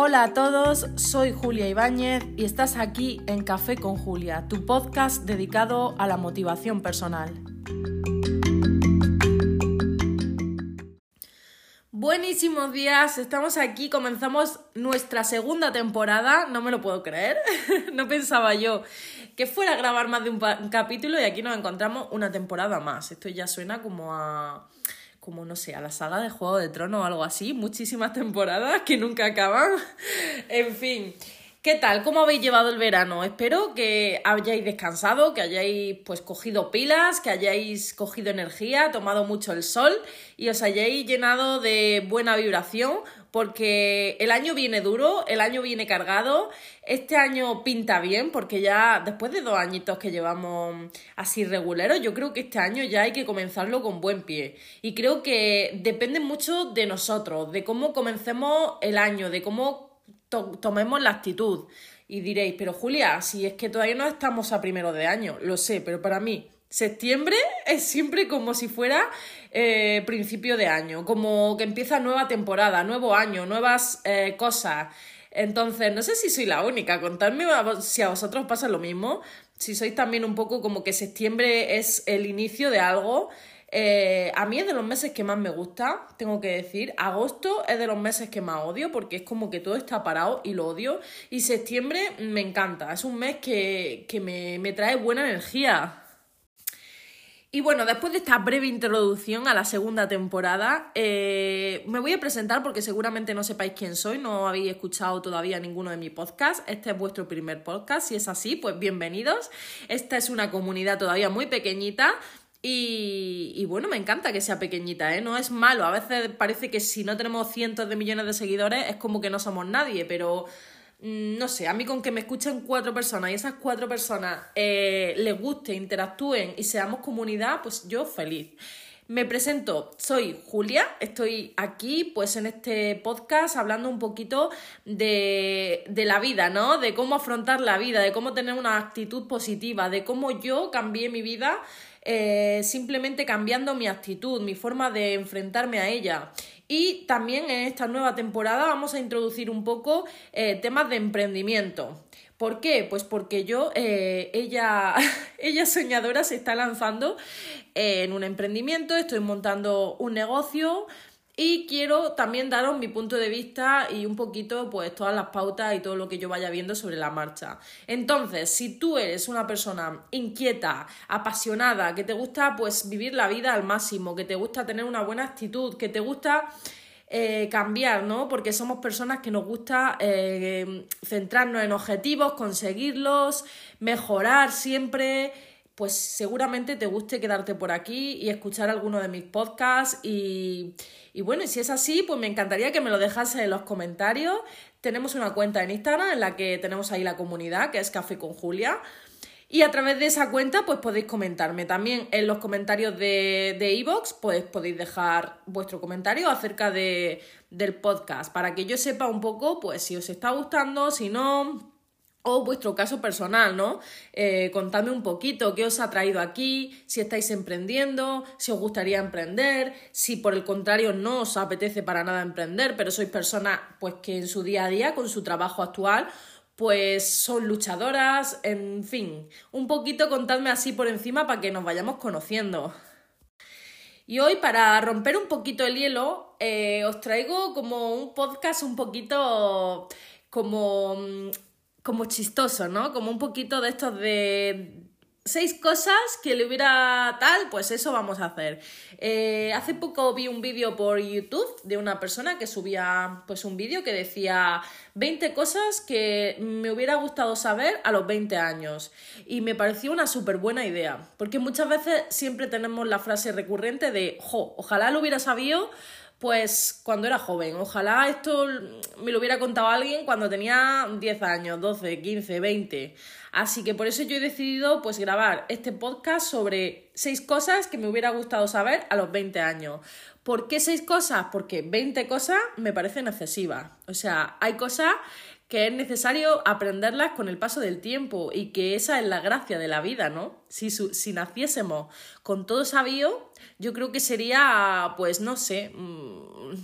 Hola a todos, soy Julia Ibáñez y estás aquí en Café con Julia, tu podcast dedicado a la motivación personal. Buenísimos días, estamos aquí, comenzamos nuestra segunda temporada, no me lo puedo creer, no pensaba yo que fuera a grabar más de un, capítulo y aquí nos encontramos una temporada más, esto ya suena como a como no sé, a la saga de Juego de Tronos o algo así, muchísimas temporadas que nunca acaban. en fin, ¿qué tal? ¿Cómo habéis llevado el verano? Espero que hayáis descansado, que hayáis pues cogido pilas, que hayáis cogido energía, tomado mucho el sol y os hayáis llenado de buena vibración porque el año viene duro, el año viene cargado, este año pinta bien porque ya después de dos añitos que llevamos así reguleros, yo creo que este año ya hay que comenzarlo con buen pie. Y creo que depende mucho de nosotros, de cómo comencemos el año, de cómo tomemos la actitud. Y diréis, pero Julia, si es que todavía no estamos a primero de año, lo sé, pero para mí septiembre es siempre como si fuera eh, principio de año, como que empieza nueva temporada, nuevo año, nuevas eh, cosas. Entonces, no sé si soy la única, contadme si a vosotros pasa lo mismo, si sois también un poco como que septiembre es el inicio de algo. Eh, a mí es de los meses que más me gusta, tengo que decir. Agosto es de los meses que más odio porque es como que todo está parado y lo odio. Y septiembre me encanta, es un mes que, que me, me trae buena energía. Y bueno, después de esta breve introducción a la segunda temporada, eh, me voy a presentar porque seguramente no sepáis quién soy, no habéis escuchado todavía ninguno de mis podcasts. Este es vuestro primer podcast, si es así, pues bienvenidos. Esta es una comunidad todavía muy pequeñita. Y, y, bueno, me encanta que sea pequeñita, ¿eh? No es malo. A veces parece que si no tenemos cientos de millones de seguidores es como que no somos nadie, pero no sé, a mí con que me escuchen cuatro personas y esas cuatro personas eh, les guste, interactúen y seamos comunidad, pues yo feliz. Me presento, soy Julia, estoy aquí pues en este podcast hablando un poquito de, de, la vida, ¿no? De cómo afrontar la vida, de cómo tener una actitud positiva, de cómo yo cambié mi vida eh, simplemente cambiando mi actitud, mi forma de enfrentarme a ella. Y también en esta nueva temporada vamos a introducir un poco eh, temas de emprendimiento. ¿Por qué? Pues porque yo, eh, ella, ella soñadora se está lanzando en un emprendimiento, estoy montando un negocio, y quiero también daros mi punto de vista y un poquito, pues, todas las pautas y todo lo que yo vaya viendo sobre la marcha. Entonces, si tú eres una persona inquieta, apasionada, que te gusta, pues, vivir la vida al máximo, que te gusta tener una buena actitud, que te gusta eh, cambiar, ¿no? Porque somos personas que nos gusta eh, centrarnos en objetivos, conseguirlos, mejorar siempre pues seguramente te guste quedarte por aquí y escuchar alguno de mis podcasts y, y bueno, si es así, pues me encantaría que me lo dejase en los comentarios. Tenemos una cuenta en Instagram en la que tenemos ahí la comunidad, que es Café con Julia. Y a través de esa cuenta, pues podéis comentarme. También en los comentarios de Evox, pues podéis dejar vuestro comentario acerca de, del podcast, para que yo sepa un poco, pues si os está gustando, si no o vuestro caso personal, ¿no? Eh, contadme un poquito qué os ha traído aquí, si estáis emprendiendo, si os gustaría emprender, si por el contrario no os apetece para nada emprender, pero sois personas pues que en su día a día, con su trabajo actual, pues son luchadoras, en fin, un poquito contadme así por encima para que nos vayamos conociendo. Y hoy, para romper un poquito el hielo, eh, os traigo como un podcast un poquito como mm, como chistoso, ¿no? Como un poquito de estos de seis cosas que le hubiera tal, pues eso vamos a hacer. Eh, hace poco vi un vídeo por YouTube de una persona que subía pues un vídeo que decía 20 cosas que me hubiera gustado saber a los 20 años y me pareció una súper buena idea, porque muchas veces siempre tenemos la frase recurrente de, jo, ojalá lo hubiera sabido pues cuando era joven. Ojalá esto me lo hubiera contado alguien cuando tenía 10 años, 12, 15, 20. Así que por eso yo he decidido pues grabar este podcast sobre seis cosas que me hubiera gustado saber a los 20 años. ¿Por qué seis cosas? Porque 20 cosas me parecen excesivas. O sea, hay cosas que es necesario aprenderlas con el paso del tiempo y que esa es la gracia de la vida, ¿no? Si, si naciésemos con todo sabio, yo creo que sería, pues no sé, mm,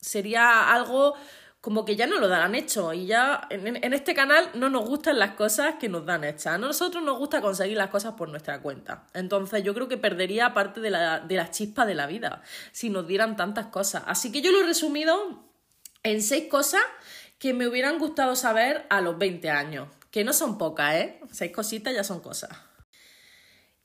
sería algo como que ya no lo darán hecho y ya en, este canal no nos gustan las cosas que nos dan hechas. A nosotros nos gusta conseguir las cosas por nuestra cuenta. Entonces yo creo que perdería parte de la, de la chispa de la vida si nos dieran tantas cosas. Así que yo lo he resumido en seis cosas que me hubieran gustado saber a los 20 años. Que no son pocas, ¿eh? Seis cositas ya son cosas.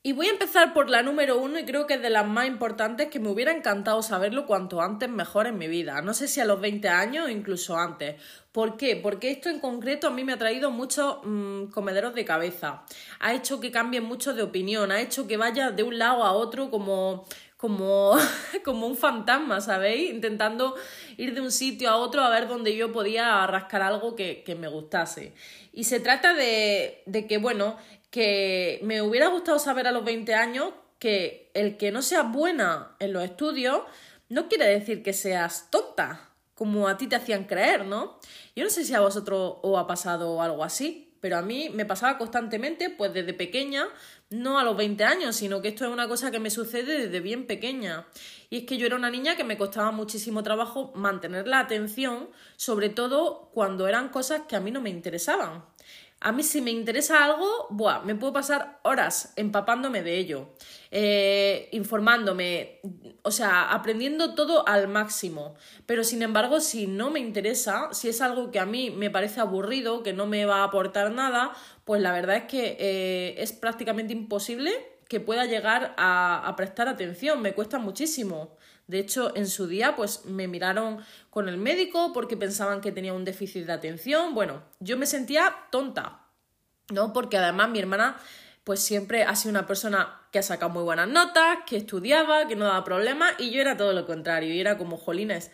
Y voy a empezar por la número uno y creo que es de las más importantes que me hubiera encantado saberlo cuanto antes mejor en mi vida. No sé si a los 20 años o incluso antes. ¿Por qué? Porque esto en concreto a mí me ha traído muchos mm, comederos de cabeza. Ha hecho que cambie mucho de opinión, ha hecho que vaya de un lado a otro como como, como un fantasma, ¿sabéis? Intentando ir de un sitio a otro a ver dónde yo podía rascar algo que, que me gustase. Y se trata de, de que, bueno, que me hubiera gustado saber a los 20 años que el que no seas buena en los estudios no quiere decir que seas tonta, como a ti te hacían creer, ¿no? Yo no sé si a vosotros os ha pasado algo así, pero a mí me pasaba constantemente, pues desde pequeña, no a los 20 años, sino que esto es una cosa que me sucede desde bien pequeña. Y es que yo era una niña que me costaba muchísimo trabajo mantener la atención, sobre todo cuando eran cosas que a mí no me interesaban. A mí si me interesa algo, buah, me puedo pasar horas empapándome de ello, eh, informándome, o sea, aprendiendo todo al máximo. Pero sin embargo, si no me interesa, si es algo que a mí me parece aburrido, que no me va a aportar nada, pues la verdad es que eh, es prácticamente imposible que pueda llegar a, a prestar atención, me cuesta muchísimo. De hecho, en su día, pues me miraron con el médico porque pensaban que tenía un déficit de atención. Bueno, yo me sentía tonta, ¿no? Porque además mi hermana, pues siempre ha sido una persona que ha sacado muy buenas notas, que estudiaba, que no daba problemas, y yo era todo lo contrario, y era como jolines.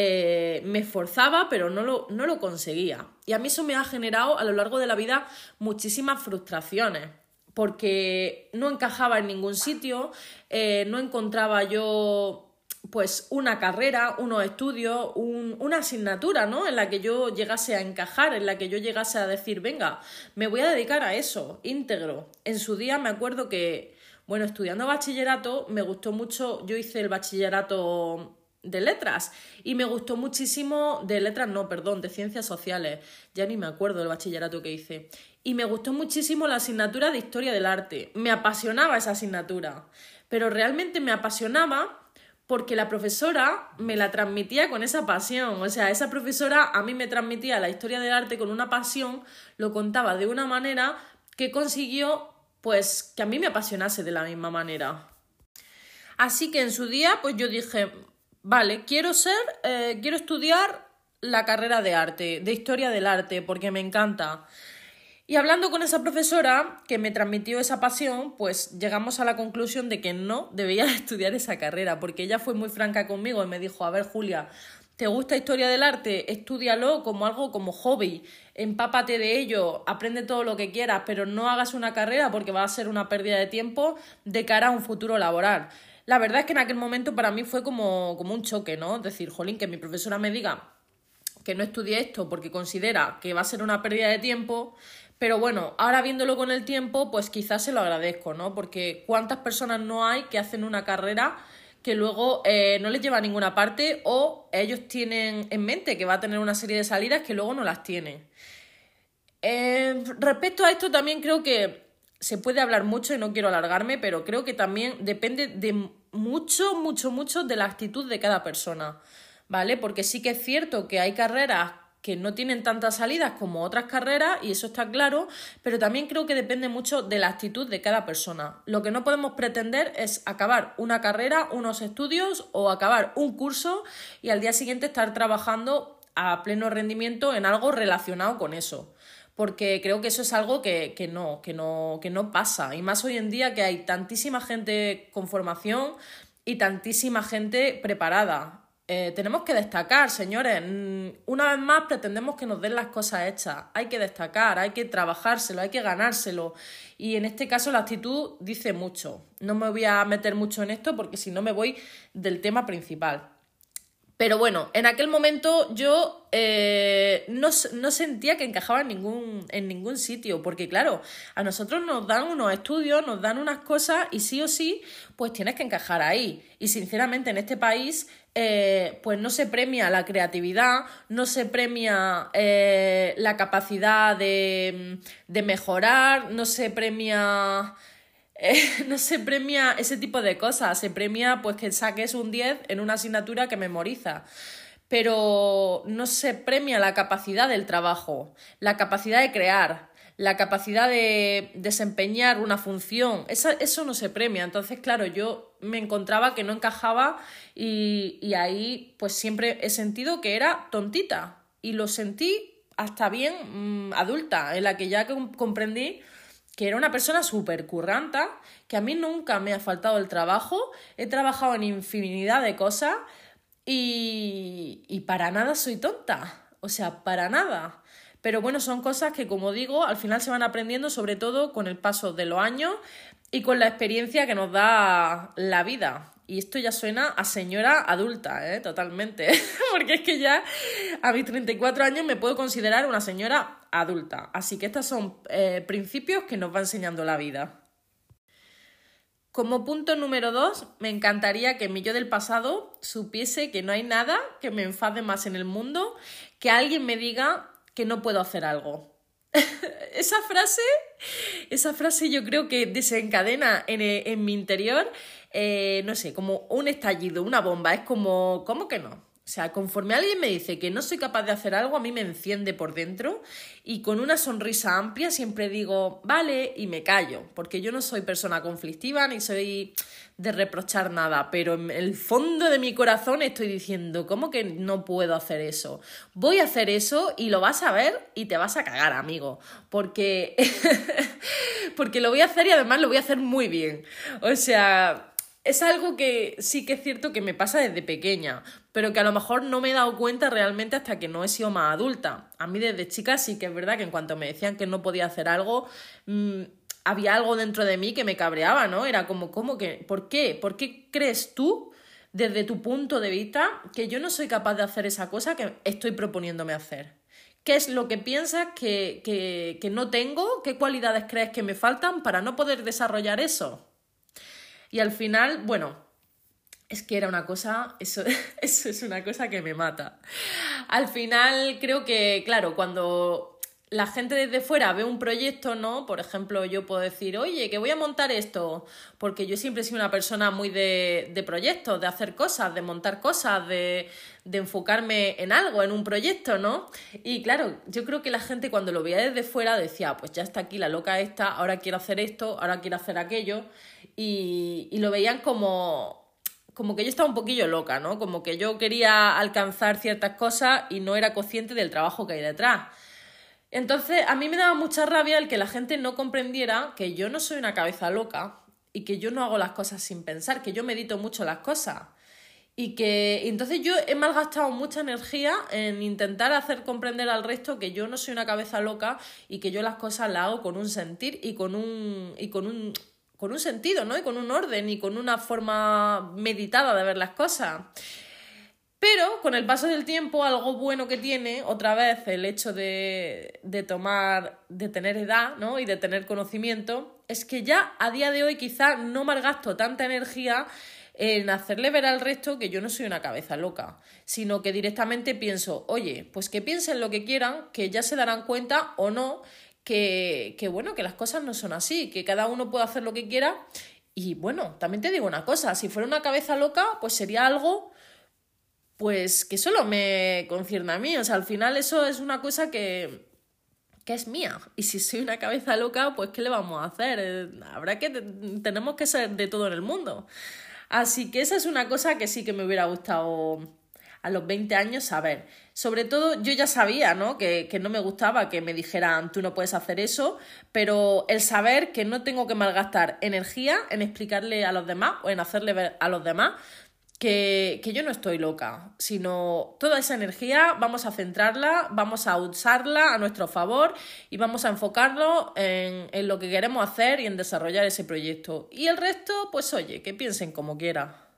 Eh, me esforzaba, pero no lo, no lo conseguía. Y a mí eso me ha generado a lo largo de la vida muchísimas frustraciones porque no encajaba en ningún sitio, eh, no encontraba yo pues una carrera, unos estudios, una asignatura, ¿no? En la que yo llegase a encajar, en la que yo llegase a decir, venga, me voy a dedicar a eso, íntegro. En su día me acuerdo que, bueno, estudiando bachillerato, me gustó mucho, yo hice el bachillerato de letras y me gustó muchísimo, de letras no, perdón, de ciencias sociales, ya ni me acuerdo del bachillerato que hice. Y me gustó muchísimo la asignatura de historia del arte, me apasionaba esa asignatura, pero realmente me apasionaba porque la profesora me la transmitía con esa pasión. O sea, esa profesora a mí me transmitía la historia del arte con una pasión, lo contaba de una manera que consiguió, pues, que a mí me apasionase de la misma manera. Así que en su día, pues yo dije, vale, quiero ser, eh, quiero estudiar la carrera de arte, de historia del arte, porque me encanta. Y hablando con esa profesora que me transmitió esa pasión, pues llegamos a la conclusión de que no debía estudiar esa carrera, porque ella fue muy franca conmigo y me dijo, a ver Julia, ¿te gusta historia del arte? Estúdialo como algo como hobby, empápate de ello, aprende todo lo que quieras, pero no hagas una carrera porque va a ser una pérdida de tiempo de cara a un futuro laboral. La verdad es que en aquel momento para mí fue como, como un choque, ¿no? Decir, jolín, que mi profesora me diga que no estudie esto porque considera que va a ser una pérdida de tiempo, pero bueno, ahora viéndolo con el tiempo, pues quizás se lo agradezco, ¿no? Porque cuántas personas no hay que hacen una carrera que luego eh, no les lleva a ninguna parte o ellos tienen en mente que va a tener una serie de salidas que luego no las tienen. Eh, respecto a esto también creo que se puede hablar mucho y no quiero alargarme, pero creo que también depende de mucho, mucho, mucho de la actitud de cada persona, ¿vale? Porque sí que es cierto que hay carreras que no tienen tantas salidas como otras carreras, y eso está claro, pero también creo que depende mucho de la actitud de cada persona. Lo que no podemos pretender es acabar una carrera, unos estudios o acabar un curso y al día siguiente estar trabajando a pleno rendimiento en algo relacionado con eso. Porque creo que eso es algo que, que no, que no, que no pasa. Y más hoy en día que hay tantísima gente con formación y tantísima gente preparada. Eh, tenemos que destacar, señores. Mm, una vez más pretendemos que nos den las cosas hechas. Hay que destacar, hay que trabajárselo, hay que ganárselo. Y en este caso la actitud dice mucho. No me voy a meter mucho en esto porque si no me voy del tema principal. Pero bueno, en aquel momento yo eh, no, sentía que encajaba en ningún, en ningún sitio, porque claro, a nosotros nos dan unos estudios, nos dan unas cosas y sí o sí, pues tienes que encajar ahí. Y sinceramente en este país, eh, pues no se premia la creatividad, no se premia eh, la capacidad de, de mejorar, no se premia no se premia ese tipo de cosas, se premia pues que saques un 10 en una asignatura que memoriza. Pero no se premia la capacidad del trabajo, la capacidad de crear, la capacidad de desempeñar una función. eso no se premia. Entonces, claro, yo me encontraba que no encajaba y, y ahí pues siempre he sentido que era tontita. Y lo sentí hasta bien mm, adulta, en la que ya comprendí que era una persona súper curranta, que a mí nunca me ha faltado el trabajo, he trabajado en infinidad de cosas y, y para nada soy tonta, o sea, para nada. Pero bueno, son cosas que, como digo, al final se van aprendiendo, sobre todo con el paso de los años y con la experiencia que nos da la vida. Y esto ya suena a señora adulta, ¿eh? Totalmente. Porque es que ya a mis 34 años me puedo considerar una señora adulta. Así que estos son eh, principios que nos va enseñando la vida. Como punto número dos, me encantaría que mi yo del pasado supiese que no hay nada que me enfade más en el mundo que alguien me diga que no puedo hacer algo. esa frase, esa frase yo creo que desencadena en, en mi interior eh, no sé, como un estallido, una bomba. Es como, ¿cómo que no? O sea, conforme alguien me dice que no soy capaz de hacer algo, a mí me enciende por dentro y con una sonrisa amplia siempre digo, vale, y me callo, porque yo no soy persona conflictiva ni soy de reprochar nada, pero en el fondo de mi corazón estoy diciendo, ¿cómo que no puedo hacer eso? Voy a hacer eso y lo vas a ver y te vas a cagar, amigo, porque porque lo voy a hacer y además lo voy a hacer muy bien. O sea, es algo que sí que es cierto que me pasa desde pequeña, pero que a lo mejor no me he dado cuenta realmente hasta que no he sido más adulta. A mí desde chica sí que es verdad que en cuanto me decían que no podía hacer algo, mm, había algo dentro de mí que me cabreaba, ¿no? Era como, ¿cómo que? ¿Por qué? ¿Por qué crees tú, desde tu punto de vista, que yo no soy capaz de hacer esa cosa que estoy proponiéndome hacer? ¿Qué es lo que piensas que, que, que no tengo? ¿Qué cualidades crees que me faltan para no poder desarrollar eso? Y al final, bueno, es que era una cosa, eso, eso es una cosa que me mata. Al final creo que, claro, cuando la gente desde fuera ve un proyecto, ¿no? Por ejemplo, yo puedo decir, oye, que voy a montar esto, porque yo siempre he sido una persona muy de, de proyectos, de hacer cosas, de montar cosas, de, de enfocarme en algo, en un proyecto, ¿no? Y claro, yo creo que la gente cuando lo veía desde fuera decía, pues ya está aquí la loca esta, ahora quiero hacer esto, ahora quiero hacer aquello, y, y lo veían como, como que yo estaba un poquillo loca, ¿no? Como que yo quería alcanzar ciertas cosas y no era consciente del trabajo que hay detrás. Entonces, a mí me daba mucha rabia el que la gente no comprendiera que yo no soy una cabeza loca y que yo no hago las cosas sin pensar, que yo medito mucho las cosas. Y que entonces yo he malgastado mucha energía en intentar hacer comprender al resto que yo no soy una cabeza loca y que yo las cosas las hago con un sentir y con un, y con un, con un sentido, ¿no? Y con un orden y con una forma meditada de ver las cosas. Pero con el paso del tiempo, algo bueno que tiene, otra vez, el hecho de, de tomar, de tener edad, ¿no? Y de tener conocimiento, es que ya a día de hoy quizá no malgasto tanta energía en hacerle ver al resto que yo no soy una cabeza loca, sino que directamente pienso, oye, pues que piensen lo que quieran, que ya se darán cuenta o no que, que bueno, que las cosas no son así, que cada uno puede hacer lo que quiera. Y bueno, también te digo una cosa, si fuera una cabeza loca, pues sería algo pues que solo me concierne a mí. O sea, al final eso es una cosa que, que es mía. Y si soy una cabeza loca, pues ¿qué le vamos a hacer? Eh, habrá que, tenemos que ser de todo en el mundo. Así que esa es una cosa que sí que me hubiera gustado a los 20 años saber. Sobre todo yo ya sabía, ¿no? Que, que, no me gustaba que me dijeran tú no puedes hacer eso, pero el saber que no tengo que malgastar energía en explicarle a los demás o en hacerle ver a los demás que, yo no estoy loca, sino toda esa energía vamos a centrarla, vamos a usarla a nuestro favor y vamos a enfocarlo en, en lo que queremos hacer y en desarrollar ese proyecto. Y el resto, pues oye, que piensen como quiera.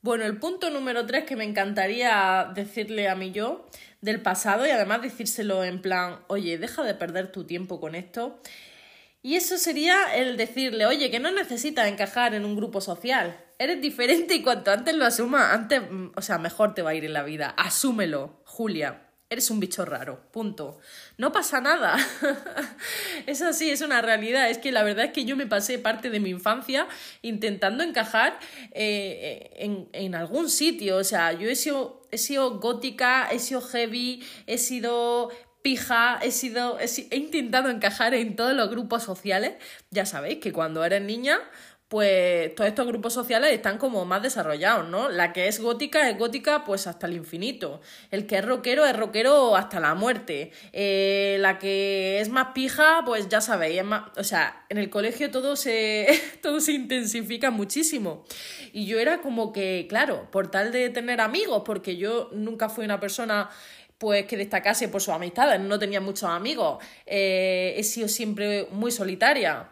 Bueno, el punto número tres que me encantaría decirle a mí yo del pasado y además decírselo en plan, oye, deja de perder tu tiempo con esto. Y eso sería el decirle, oye, que no necesitas encajar en un grupo social. Eres diferente y cuanto antes lo asumas, antes, o sea, mejor te va a ir en la vida. Asúmelo, Julia. Eres un bicho raro, punto. No pasa nada. es así, es una realidad. Es que la verdad es que yo me pasé parte de mi infancia intentando encajar eh, en, en, algún sitio. O sea, yo he sido, he sido gótica, he sido heavy, he sido pija, he sido. he intentado encajar en todos los grupos sociales. Ya sabéis que cuando eres niña pues todos estos grupos sociales están como más desarrollados, ¿no? La que es gótica es gótica pues hasta el infinito. El que es rockero es rockero hasta la muerte. Eh, la que es más pija, pues ya sabéis, es más... O sea, en el colegio todo se, todo se intensifica muchísimo. Y yo era como que, claro, por tal de tener amigos, porque yo nunca fui una persona pues que destacase por sus amistades, no tenía muchos amigos, eh, he sido siempre muy solitaria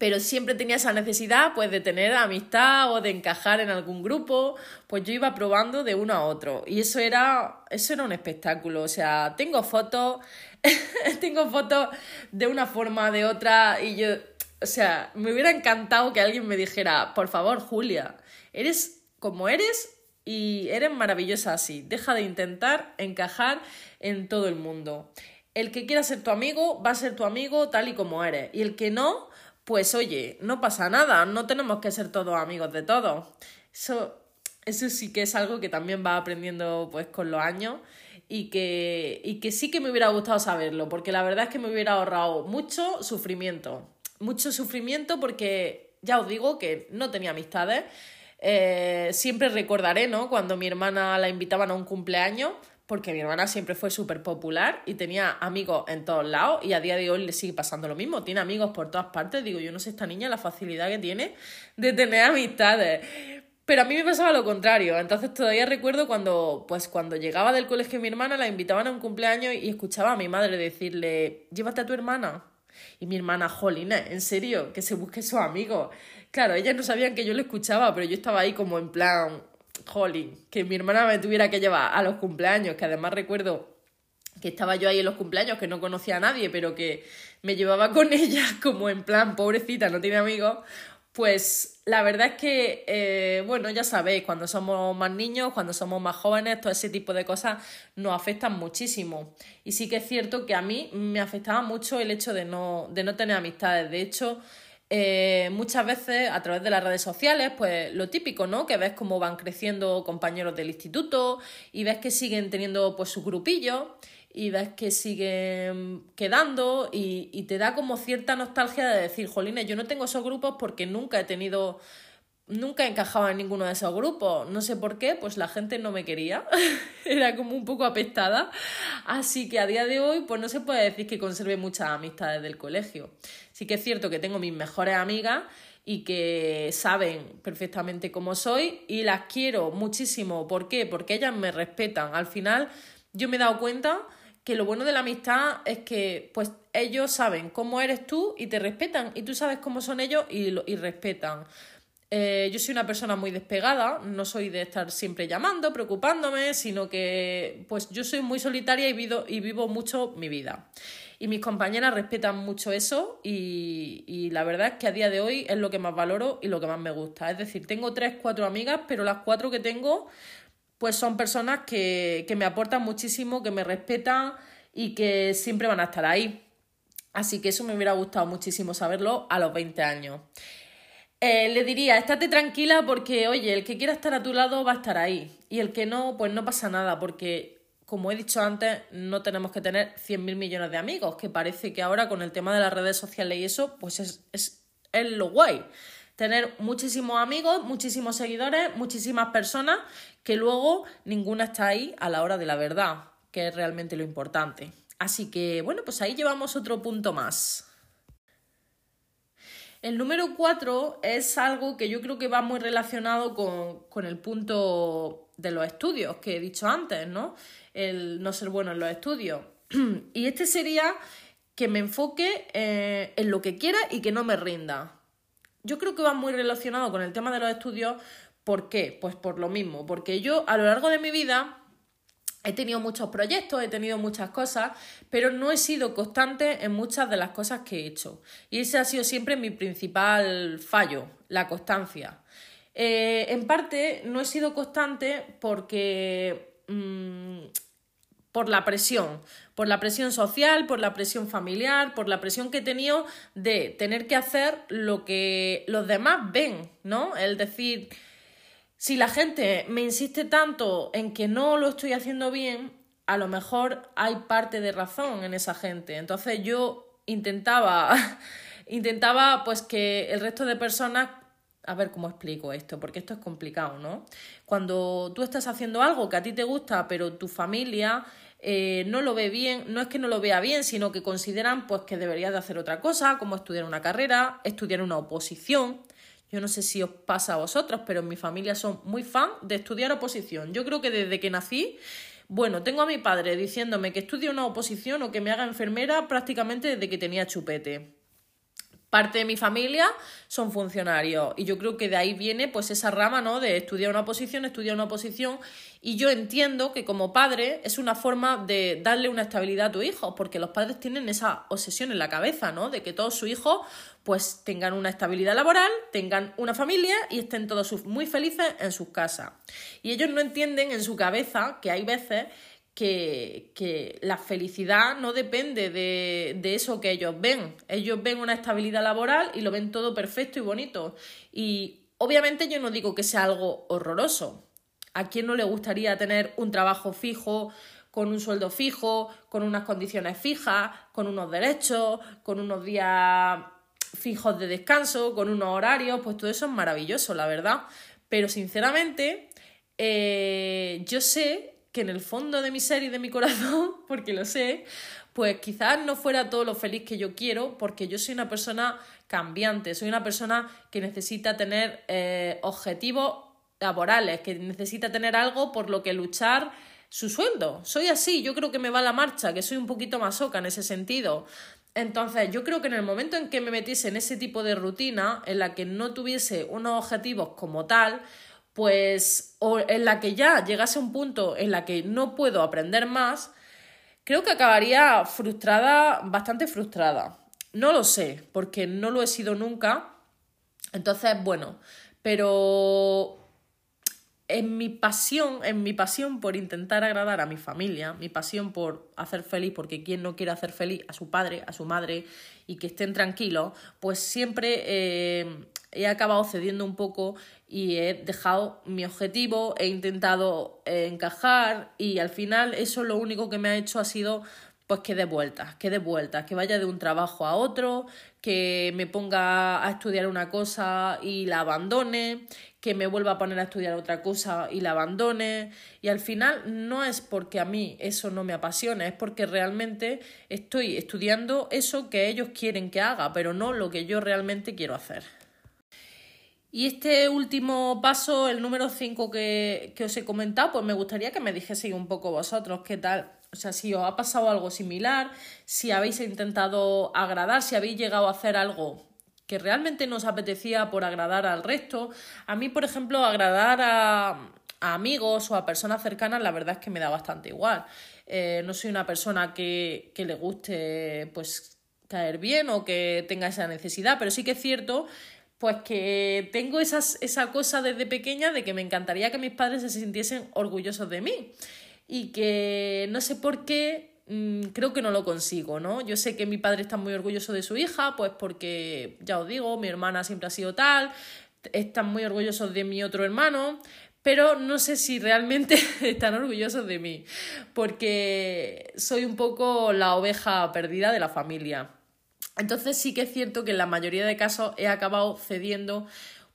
pero siempre tenía esa necesidad pues de tener amistad o de encajar en algún grupo, pues yo iba probando de uno a otro y eso era eso era un espectáculo, o sea, tengo fotos tengo fotos de una forma de otra y yo, o sea, me hubiera encantado que alguien me dijera, "Por favor, Julia, eres como eres y eres maravillosa así. Deja de intentar encajar en todo el mundo." El que quiera ser tu amigo va a ser tu amigo tal y como eres. Y el que no, pues oye, no pasa nada, no tenemos que ser todos amigos de todos. Eso, eso sí que es algo que también va aprendiendo pues con los años y que, y que sí que me hubiera gustado saberlo, porque la verdad es que me hubiera ahorrado mucho sufrimiento. Mucho sufrimiento porque ya os digo que no tenía amistades. Eh, siempre recordaré, ¿no? Cuando mi hermana la invitaban a un cumpleaños, porque mi hermana siempre fue súper popular y tenía amigos en todos lados y a día de hoy le sigue pasando lo mismo, tiene amigos por todas partes, digo, yo no sé esta niña la facilidad que tiene de tener amistades. Pero a mí me pasaba lo contrario, entonces todavía recuerdo cuando, pues cuando llegaba del colegio mi hermana, la invitaban a un cumpleaños y escuchaba a mi madre decirle, llévate a tu hermana. Y mi hermana, jolina, en serio, que se busque sus amigos. Claro, ellas no sabían que yo le escuchaba, pero yo estaba ahí como en plan, jolín, que mi hermana me tuviera que llevar a los cumpleaños, que además recuerdo que estaba yo ahí en los cumpleaños, que no conocía a nadie, pero que me llevaba con ella como en plan, pobrecita, no tiene amigos, pues la verdad es que, eh, bueno, ya sabéis, cuando somos más niños, cuando somos más jóvenes, todo ese tipo de cosas nos afectan muchísimo. Y sí que es cierto que a mí me afectaba mucho el hecho de no, de no tener amistades. De hecho, eh, muchas veces a través de las redes sociales, pues lo típico, ¿no? Que ves cómo van creciendo compañeros del instituto y ves que siguen teniendo pues sus grupillos y ves que siguen quedando y, y te da como cierta nostalgia de decir, jolines, yo no tengo esos grupos porque nunca he tenido nunca encajaba en ninguno de esos grupos. No sé por qué, pues la gente no me quería. Era como un poco apestada. Así que a día de hoy, pues no se puede decir que conserve muchas amistades del colegio. Sí que es cierto que tengo mis mejores amigas y que saben perfectamente cómo soy y las quiero muchísimo. ¿Por qué? Porque ellas me respetan. Al final, yo me he dado cuenta que lo bueno de la amistad es que pues ellos saben cómo eres tú y te respetan y tú sabes cómo son ellos y, y respetan. Eh, yo soy una persona muy despegada, no soy de estar siempre llamando, preocupándome, sino que pues yo soy muy solitaria y vivo, y vivo mucho mi vida. Y mis compañeras respetan mucho eso y, y, la verdad es que a día de hoy es lo que más valoro y lo que más me gusta. Es decir, tengo tres, cuatro amigas, pero las cuatro que tengo pues son personas que, que me aportan muchísimo, que me respetan y que siempre van a estar ahí. Así que eso me hubiera gustado muchísimo saberlo a los 20 años. Eh, le diría, estate tranquila porque, oye, el que quiera estar a tu lado va a estar ahí. Y el que no, pues no pasa nada, porque, como he dicho antes, no tenemos que tener 100.000 millones de amigos, que parece que ahora con el tema de las redes sociales y eso, pues es, es, es lo guay. Tener muchísimos amigos, muchísimos seguidores, muchísimas personas, que luego ninguna está ahí a la hora de la verdad, que es realmente lo importante. Así que, bueno, pues ahí llevamos otro punto más. El número cuatro es algo que yo creo que va muy relacionado con, el punto de los estudios que he dicho antes, ¿no? El no ser bueno en los estudios. y este sería que me enfoque eh, en lo que quiera y que no me rinda. Yo creo que va muy relacionado con el tema de los estudios ¿Por qué? Pues por lo mismo, porque yo a lo largo de mi vida He tenido muchos proyectos, he tenido muchas cosas, pero no he sido constante en muchas de las cosas que he hecho. Y ese ha sido siempre mi principal fallo, la constancia. Eh, en parte no he sido constante porque... Mm, por la presión, por la presión social, por la presión familiar, por la presión que he tenido de tener que hacer lo que los demás ven, ¿no? El decir, si la gente me insiste tanto en que no lo estoy haciendo bien, a lo mejor hay parte de razón en esa gente. Entonces yo intentaba, intentaba pues que el resto de personas a ver cómo explico esto, porque esto es complicado, ¿no? Cuando tú estás haciendo algo que a ti te gusta, pero tu familia eh, no lo ve bien, no es que no lo vea bien, sino que consideran pues que deberías de hacer otra cosa, como estudiar una carrera, estudiar una oposición. Yo no sé si os pasa a vosotros, pero en mi familia son muy fan de estudiar oposición. Yo creo que desde que nací, bueno, tengo a mi padre diciéndome que estudie una oposición o que me haga enfermera prácticamente desde que tenía chupete parte de mi familia son funcionarios. Y yo creo que de ahí viene pues esa rama no de estudiar una posición estudiar una posición y yo entiendo que como padre es una forma de darle una estabilidad a tu hijo porque los padres tienen esa obsesión en la cabeza no de que todos sus hijos pues tengan una estabilidad laboral tengan una familia y estén todos muy felices en sus casas. Y ellos no entienden en su cabeza que hay veces que, la felicidad no depende de, de, eso que ellos ven. Ellos ven una estabilidad laboral y lo ven todo perfecto y bonito. Y obviamente yo no digo que sea algo horroroso. ¿A quién no le gustaría tener un trabajo fijo, con un sueldo fijo, con unas condiciones fijas, con unos derechos, con unos días fijos de descanso, con unos horarios? Pues todo eso es maravilloso, la verdad. Pero sinceramente, eh, yo sé que en el fondo de mi ser y de mi corazón, porque lo sé, pues quizás no fuera todo lo feliz que yo quiero, porque yo soy una persona cambiante, soy una persona que necesita tener eh, objetivos laborales, que necesita tener algo por lo que luchar su sueldo. Soy así, yo creo que me va la marcha, que soy un poquito más oca en ese sentido. Entonces, yo creo que en el momento en que me metiese en ese tipo de rutina, en la que no tuviese unos objetivos como tal, pues o en la que ya llegase un punto en la que no puedo aprender más, creo que acabaría frustrada, bastante frustrada. No lo sé, porque no lo he sido nunca. Entonces, bueno, pero en mi pasión, en mi pasión por intentar agradar a mi familia, mi pasión por hacer feliz, porque quien no quiere hacer feliz a su padre, a su madre y que estén tranquilos, pues siempre eh, he acabado cediendo un poco y he dejado mi objetivo, he intentado eh, encajar y al final eso lo único que me ha hecho ha sido pues que dé vueltas, que dé vueltas, que vaya de un trabajo a otro, que me ponga a estudiar una cosa y la abandone, que me vuelva a poner a estudiar otra cosa y la abandone. Y al final no es porque a mí eso no me apasiona, es porque realmente estoy estudiando eso que ellos quieren que haga, pero no lo que yo realmente quiero hacer. Y este último paso, el número 5 que, que, os he comentado, pues me gustaría que me dijeseis un poco vosotros qué tal, o sea, si os ha pasado algo similar, si habéis intentado agradar, si habéis llegado a hacer algo que realmente nos apetecía por agradar al resto. A mí, por ejemplo, agradar a, a amigos o a personas cercanas, la verdad es que me da bastante igual. Eh, no soy una persona que, que le guste pues caer bien o que tenga esa necesidad, pero sí que es cierto pues que tengo esas, esa cosa desde pequeña de que me encantaría que mis padres se sintiesen orgullosos de mí y que no sé por qué mm, creo que no lo consigo, ¿no? Yo sé que mi padre está muy orgulloso de su hija, pues porque, ya os digo, mi hermana siempre ha sido tal, están muy orgullosos de mi otro hermano, pero no sé si realmente están orgullosos de mí, porque soy un poco la oveja perdida de la familia. Entonces sí que es cierto que en la mayoría de casos he acabado cediendo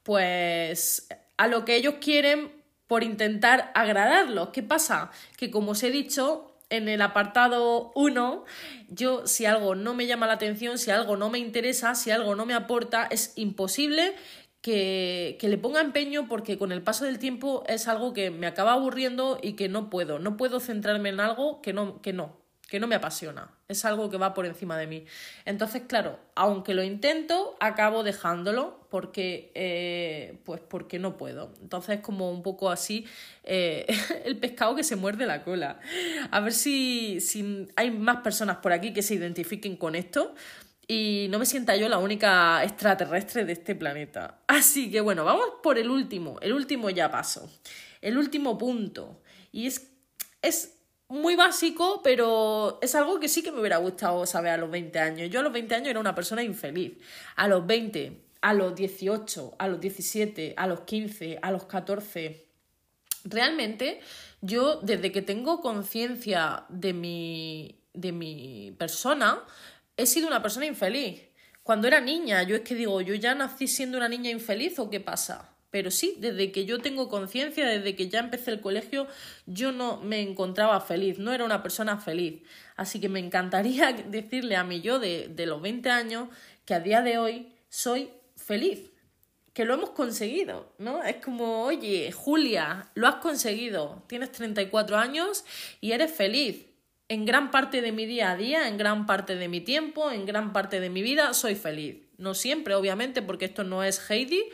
pues a lo que ellos quieren por intentar agradarlos. ¿Qué pasa? Que como os he dicho, en el apartado 1, yo si algo no me llama la atención, si algo no me interesa, si algo no me aporta, es imposible que, que, le ponga empeño porque con el paso del tiempo es algo que me acaba aburriendo y que no puedo. No puedo centrarme en algo que no, que no, que no me apasiona. Es algo que va por encima de mí. Entonces, claro, aunque lo intento, acabo dejándolo porque, eh, pues porque no puedo. Entonces, como un poco así, eh, el pescado que se muerde la cola. A ver si, si hay más personas por aquí que se identifiquen con esto y no me sienta yo la única extraterrestre de este planeta. Así que bueno, vamos por el último, el último ya paso, el último punto. Y es, es muy básico, pero es algo que sí que me hubiera gustado saber a los 20 años. Yo a los 20 años era una persona infeliz. A los 20, a los 18, a los 17, a los 15, a los 14. Realmente, yo desde que tengo conciencia de mi, de mi persona, he sido una persona infeliz. Cuando era niña, yo es que digo, ¿yo ya nací siendo una niña infeliz o qué pasa? Pero sí, desde que yo tengo conciencia, desde que ya empecé el colegio, yo no me encontraba feliz, no era una persona feliz. Así que me encantaría decirle a mí yo de, de los 20 años que a día de hoy soy feliz, que lo hemos conseguido, ¿no? Es como, oye, Julia, lo has conseguido, tienes 34 años y eres feliz. En gran parte de mi día a día, en gran parte de mi tiempo, en gran parte de mi vida, soy feliz. No siempre, obviamente, porque esto no es Heidi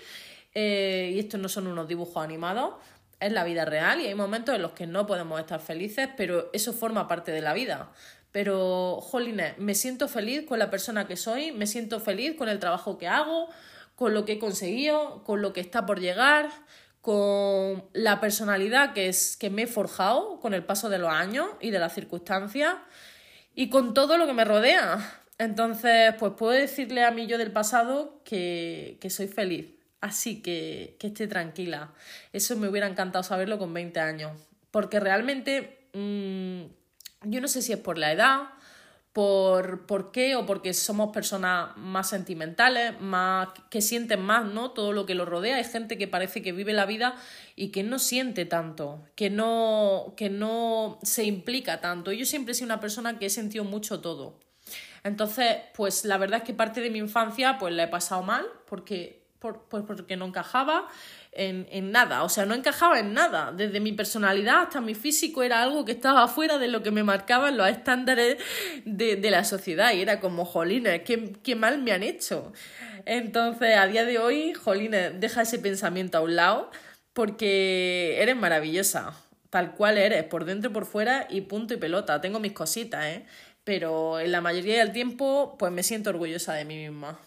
eh, y estos no son unos dibujos animados, es la vida real y hay momentos en los que no podemos estar felices, pero eso forma parte de la vida. Pero, jolines, me siento feliz con la persona que soy, me siento feliz con el trabajo que hago, con lo que he conseguido, con lo que está por llegar, con la personalidad que, es, que me he forjado con el paso de los años y de las circunstancias y con todo lo que me rodea. Entonces, pues puedo decirle a mí yo del pasado que, que soy feliz, Así que, que esté tranquila. Eso me hubiera encantado saberlo con 20 años. Porque realmente mmm, yo no sé si es por la edad, por, por qué o porque somos personas más sentimentales, más que sienten más, ¿no? Todo lo que los rodea. Hay gente que parece que vive la vida y que no siente tanto, que no, que no se implica tanto. Yo siempre he sido una persona que he sentido mucho todo. Entonces, pues la verdad es que parte de mi infancia pues la he pasado mal porque pues porque no encajaba en, en, nada, o sea, no encajaba en nada. Desde mi personalidad hasta mi físico era algo que estaba fuera de lo que me marcaban los estándares de, de la sociedad y era como, jolines, qué, qué mal me han hecho. Entonces, a día de hoy, jolines, deja ese pensamiento a un lado porque eres maravillosa, tal cual eres, por dentro y por fuera y punto y pelota. Tengo mis cositas, ¿eh? Pero en la mayoría del tiempo, pues me siento orgullosa de mí misma.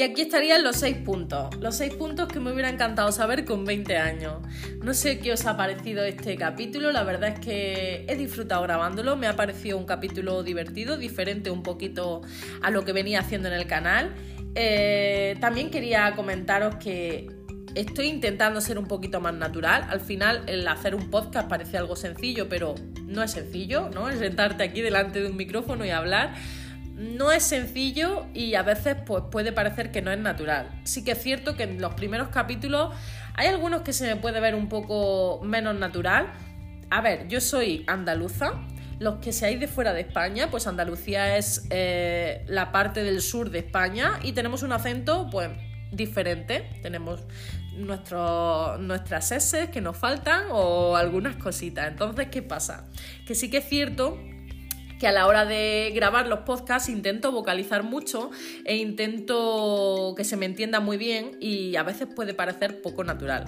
Y aquí estarían los seis puntos. Los seis puntos que me hubiera encantado saber con 20 años. No sé qué os ha parecido este capítulo. La verdad es que he disfrutado grabándolo. Me ha parecido un capítulo divertido, diferente un poquito a lo que venía haciendo en el canal. Eh, también quería comentaros que estoy intentando ser un poquito más natural. Al final, el hacer un podcast parece algo sencillo, pero no es sencillo, ¿no? Es sentarte aquí delante de un micrófono y hablar no es sencillo y a veces pues, puede parecer que no es natural. Sí que es cierto que en los primeros capítulos hay algunos que se me puede ver un poco menos natural. A ver, yo soy andaluza. Los que seáis de fuera de España, pues Andalucía es eh, la parte del sur de España y tenemos un acento pues diferente. Tenemos nuestras S que nos faltan o algunas cositas. Entonces, ¿qué pasa? Que sí que es cierto que a la hora de grabar los podcasts intento vocalizar mucho e intento que se me entienda muy bien y a veces puede parecer poco natural.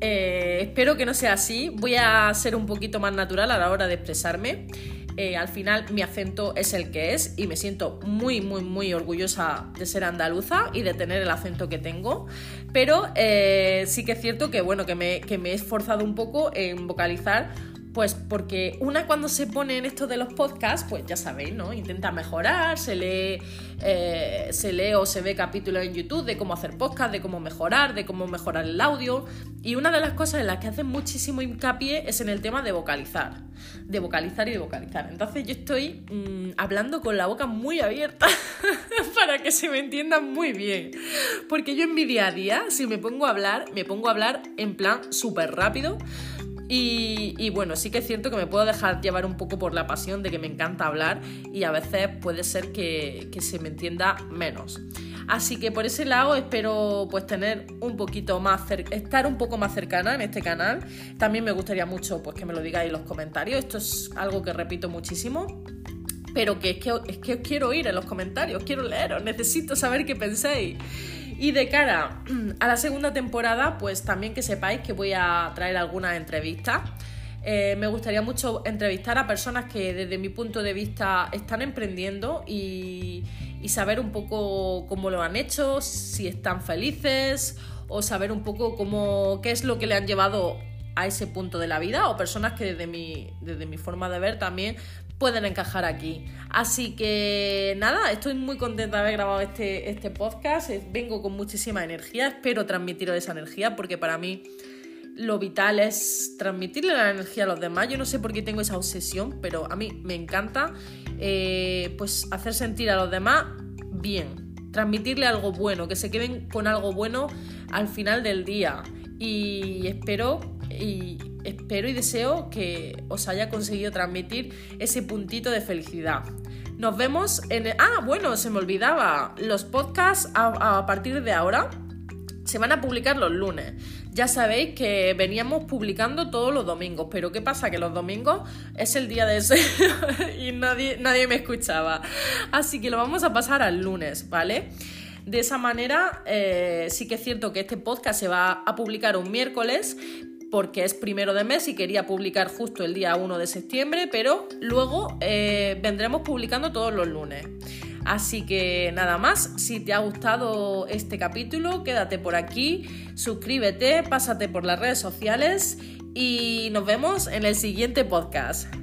Eh, espero que no sea así, voy a ser un poquito más natural a la hora de expresarme. Eh, al final mi acento es el que es y me siento muy, muy, muy orgullosa de ser andaluza y de tener el acento que tengo. Pero eh, sí que es cierto que, bueno, que me, que me he esforzado un poco en vocalizar pues porque una cuando se pone en esto de los podcasts, pues ya sabéis, ¿no? Intenta mejorar, se lee, eh, se lee o se ve capítulos en YouTube de cómo hacer podcast, de cómo mejorar, de cómo mejorar el audio. Y una de las cosas en las que hacen muchísimo hincapié es en el tema de vocalizar. De vocalizar y de vocalizar. Entonces yo estoy mmm, hablando con la boca muy abierta para que se me entienda muy bien. Porque yo en mi día a día, si me pongo a hablar, me pongo a hablar en plan súper rápido Y, bueno, sí que es cierto que me puedo dejar llevar un poco por la pasión de que me encanta hablar y a veces puede ser que, que se me entienda menos. Así que por ese lado espero pues tener un poquito más estar un poco más cercana en este canal. También me gustaría mucho pues que me lo digáis en los comentarios. Esto es algo que repito muchísimo. Pero que es que, es que os quiero oír en los comentarios, quiero leeros, necesito saber qué penséis. Y de cara a la segunda temporada, pues también que sepáis que voy a traer algunas entrevistas. Eh, me gustaría mucho entrevistar a personas que desde mi punto de vista están emprendiendo y, y saber un poco cómo lo han hecho, si están felices o saber un poco cómo, qué es lo que le han llevado a ese punto de la vida o personas que desde mi, desde mi forma de ver también pueden encajar aquí. Así que nada, estoy muy contenta de haber grabado este, este podcast, vengo con muchísima energía, espero transmitiros esa energía porque para mí lo vital es transmitirle la energía a los demás. Yo no sé por qué tengo esa obsesión, pero a mí me encanta eh, pues hacer sentir a los demás bien, transmitirle algo bueno, que se queden con algo bueno al final del día. Y espero y espero y deseo que os haya conseguido transmitir ese puntito de felicidad. Nos vemos en... Ah, bueno, se me olvidaba. Los podcasts a partir de ahora se van a publicar los lunes. Ya sabéis que veníamos publicando todos los domingos, pero ¿qué pasa? Que los domingos es el día de ese y nadie, nadie me escuchaba. Así que lo vamos a pasar al lunes, ¿vale? De esa manera, eh, sí que es cierto que este podcast se va a publicar un miércoles, porque es primero de mes y quería publicar justo el día 1 de septiembre, pero luego eh, vendremos publicando todos los lunes. Así que nada más, si te ha gustado este capítulo, quédate por aquí, suscríbete, pásate por las redes sociales y nos vemos en el siguiente podcast.